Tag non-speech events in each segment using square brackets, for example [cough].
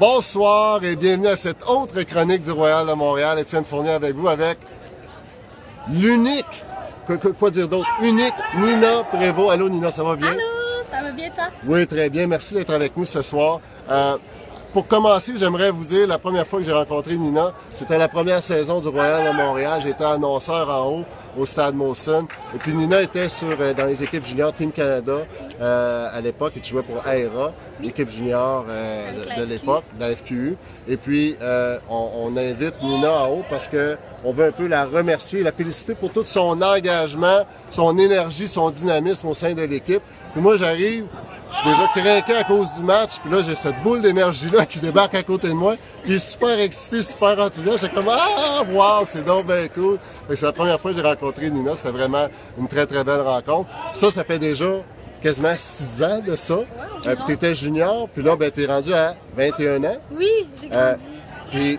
Bonsoir et bienvenue à cette autre chronique du Royal de Montréal. Étienne Fournier avec vous avec l'unique, quoi, dire d'autre, unique Nina Prévost. Allô Nina, ça va bien? Allô, ça va bien toi? Oui, très bien. Merci d'être avec nous ce soir. Euh, pour commencer, j'aimerais vous dire, la première fois que j'ai rencontré Nina, c'était la première saison du Royal de Montréal. J'étais annonceur en haut au Stade Molson. Et puis Nina était sur, euh, dans les équipes juniors Team Canada euh, à l'époque et tu jouais pour AERA, l'équipe junior euh, de, de l'époque, de la FQU. Et puis, euh, on, on invite Nina en haut parce que on veut un peu la remercier, la féliciter pour tout son engagement, son énergie, son dynamisme au sein de l'équipe. Puis moi, j'arrive, je suis déjà craqué à cause du match, puis là, j'ai cette boule d'énergie-là qui débarque à côté de moi, qui est super excité, super enthousiaste. J'ai comme, ah, wow, c'est donc bien cool. C'est la première fois que j'ai rencontré Nina, c'était vraiment une très, très belle rencontre. Puis ça, ça fait déjà quasiment six ans de ça. Euh, puis t'étais junior, puis là, ben, t'es rendu à 21 ans. Oui, j'ai Euh, grandi. puis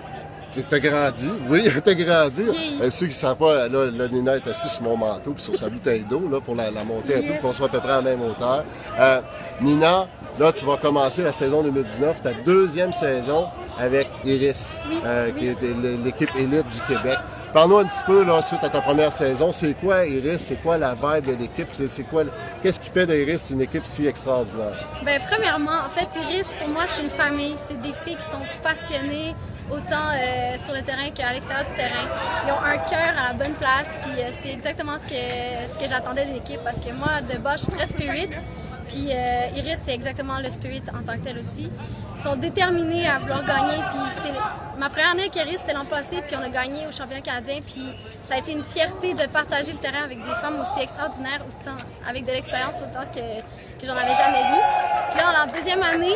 t'as grandi, oui, [laughs] t'as grandi. Vieilli. Euh, ceux qui savent pas, là, là, Nina est assise sur mon manteau puis sur sa bouteille d'eau là pour la, la monter un peu, qu'on soit à peu près à la même hauteur. Euh, Nina, là, tu vas commencer la saison 2019, ta deuxième saison avec Iris, Oui, euh, qui est l'équipe élite du Québec. Parle-nous un petit peu, là, suite à ta première saison, c'est quoi Iris, c'est quoi la vibe de l'équipe, c'est quoi, qu'est-ce qui fait d'Iris une équipe si extraordinaire? Ben, premièrement, en fait, Iris, pour moi, c'est une famille. C'est des filles qui sont passionnées, autant euh, sur le terrain qu'à l'extérieur du terrain. Ils ont un cœur à la bonne place, puis euh, c'est exactement ce que, ce que j'attendais de l'équipe, parce que moi, de base, je suis très spirit. Puis euh, Iris, c'est exactement le spirit en tant que tel aussi. Ils sont déterminés à vouloir gagner. Puis c'est ma première année avec Iris, c'était l'an passé, puis on a gagné au championnat canadien. Puis ça a été une fierté de partager le terrain avec des femmes aussi extraordinaires, autant avec de l'expérience autant que, que j'en avais jamais vu. Puis là, en deuxième année,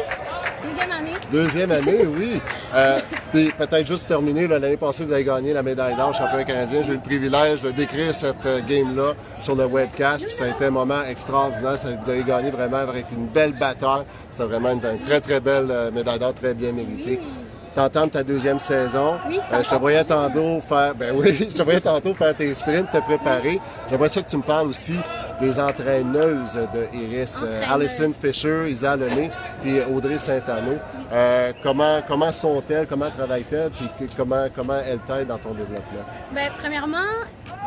deuxième année, Deuxième année, oui. Euh, puis peut-être juste terminer, l'année passée, vous avez gagné la médaille d'or championnat canadien. J'ai eu le privilège de décrire cette euh, game-là sur le webcast. Puis ça a été un moment extraordinaire. Vous avez gagné vraiment avec une belle bataille. C'était vraiment une, une très, très belle euh, médaille d'or, très bien méritée. T'entends ta deuxième saison. Oui, Euh, je te voyais tantôt faire, ben oui, [laughs] je te voyais tantôt faire tes sprints, te préparer. J'aimerais ça que tu me parles aussi des entraîneuses de Iris, euh. Alison Fisher, Isa Lemay, puis Audrey Saint-Anneau. Euh, comment comment sont-elles, comment travaillent-elles, puis comment comment elles t'aident dans ton développement? Ben, premièrement,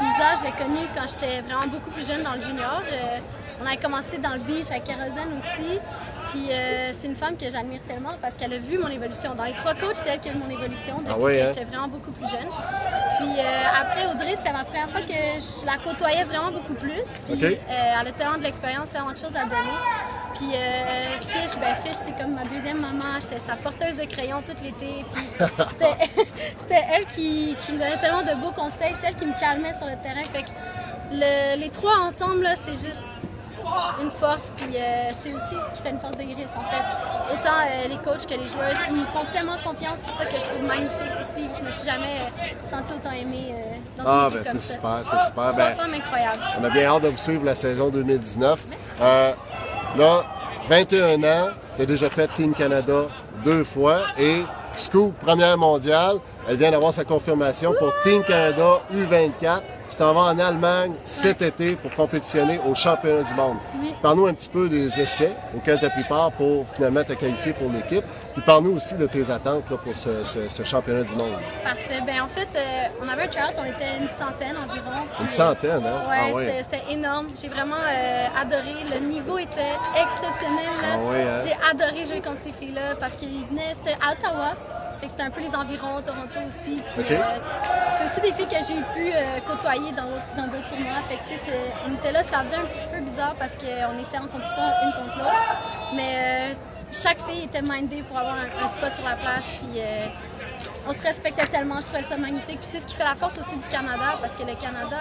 Isa, je l'ai connue quand j'étais vraiment beaucoup plus jeune dans le junior. Euh, on avait commencé dans le beach avec Kérosène aussi. Puis euh, c'est une femme que j'admire tellement parce qu'elle a vu mon évolution. Dans les trois coachs, c'est elle qui a vu mon évolution depuis Ah que hein? j'étais vraiment beaucoup plus jeune. Puis euh, après, Audrey, c'était ma première fois que je la côtoyais vraiment beaucoup plus. Puis euh, elle a tellement de l'expérience, tellement de choses à donner. Puis euh, Fish, ben Fish, c'est comme ma deuxième maman. J'étais sa porteuse de crayons tout l'été. Puis [laughs] c'était- [laughs] c'était elle qui, qui me donnait tellement de beaux conseils, c'est elle qui me calmait sur le terrain. Fait que le- les trois ensemble, là, c'est juste une force. Puis euh, c'est aussi ce qui fait une force de Iris, en fait. Autant euh, les coachs que les joueuses, ils nous font tellement confiance. Puis c'est ça que je trouve magnifique aussi. Puis je me suis jamais euh, sentie autant aimée dans une Ah, ben c'est super, c'est super. Trois Ben, femmes incroyables. on a bien hâte de vous suivre la saison 2019. Euh, là, 21 ans, tu as déjà fait Team Canada deux fois et Scoop, première mondiale, elle vient d'avoir sa confirmation pour Team Canada U24. Tu t'en vas en Allemagne cet été pour compétitionner au championnat du monde. Oui. Parle-nous un petit peu des essais auxquels tu as pris part pour finalement te qualifier pour l'équipe. Puis parle-nous aussi de tes attentes là, pour ce, ce- ce championnat du monde. Parfait. Ben, en fait, euh, on avait un chart, on était une centaine environ. Une centaine, hein? Ouais, Ah oui. c'était- énorme. J'ai vraiment euh, adoré. Le niveau était exceptionnel. Ah oui, hein? J'ai adoré jouer contre ces filles-là parce qu'ils venaient, c'était à Ottawa. Fait que c'était un peu les environs, Toronto aussi. Puis euh, c'est aussi des filles que j'ai pu euh, côtoyer dans d'autres tournois. Fait que, on était là, ça faisait un petit peu bizarre parce qu'on était en compétition une contre l'autre. Mais euh, chaque fille était mindée pour avoir un, un spot sur la place. Puis on se respectait tellement, je trouvais ça magnifique. Puis c'est ce qui fait la force aussi du Canada, parce que le Canada,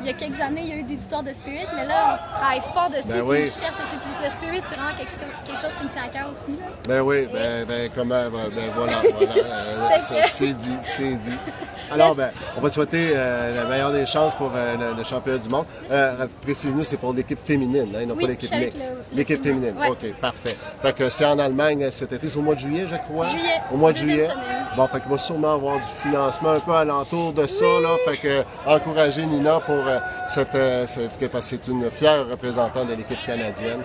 il y a quelques années, il y a eu des histoires de spirit, mais là, on travaille fort dessus, Ben oui. on cherche. Puis le spirit, c'est vraiment quelque, quelque chose qui me tient à cœur aussi. là. Ben oui, ben, ben comment, ben, ben voilà, voilà, [laughs] euh, c'est dit, c'est dit. Alors, ben, on va te souhaiter euh, la meilleure des chances pour euh, le, le championnat du monde. Euh, Précise-nous, c'est pour l'équipe féminine, hein, non Oui, pas l'équipe je mixte. L'équipe féminin, féminine, ouais. ok, parfait. Fait que c'est en Allemagne cet été, c'est au mois de juillet, je crois. Juillet, Au mois de juillet. semaine. Bon, fait qu'il va sûrement avoir du financement un peu alentour de ça, là. Fait que encourager Nina pour pour cette, cette parce que c'est une fière représentante de l'équipe canadienne.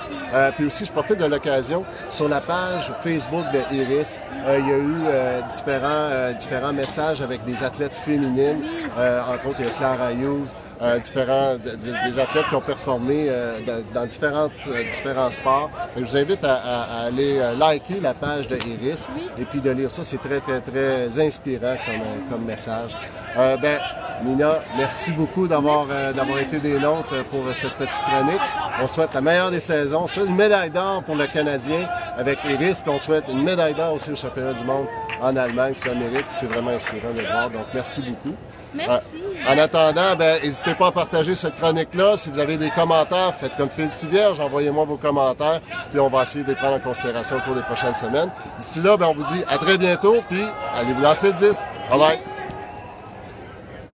puis aussi, je profite de l'occasion sur la page Facebook de Iris. il y a eu différents différents messages avec des athlètes féminines, entre autres il y a Clara Hughes. Euh, différents, des, athlètes qui ont performé euh, dans, différentes, euh, différents sports. je vous invite à, à, aller liker la page de Iris et puis de lire ça. C'est très, très, très inspirant comme, comme message. ben, Nina, merci beaucoup d'avoir d'avoir été des nôtres pour cette petite chronique. On souhaite la meilleure des saisons. On souhaite une médaille d'or pour le Canadien avec Iris, puis on souhaite une médaille d'or aussi au championnat du monde en Allemagne, c'est l'Amérique. C'est vraiment inspirant de le voir. Donc, merci beaucoup. Merci. En attendant, ben, n'hésitez pas à partager cette chronique-là. Si vous avez des commentaires, faites comme Phil Vierge, envoyez-moi vos commentaires, puis on va essayer de les prendre en considération au cours des prochaines semaines. D'ici là, ben, on vous dit à très bientôt, puis allez vous lancer le disque. Bye bye.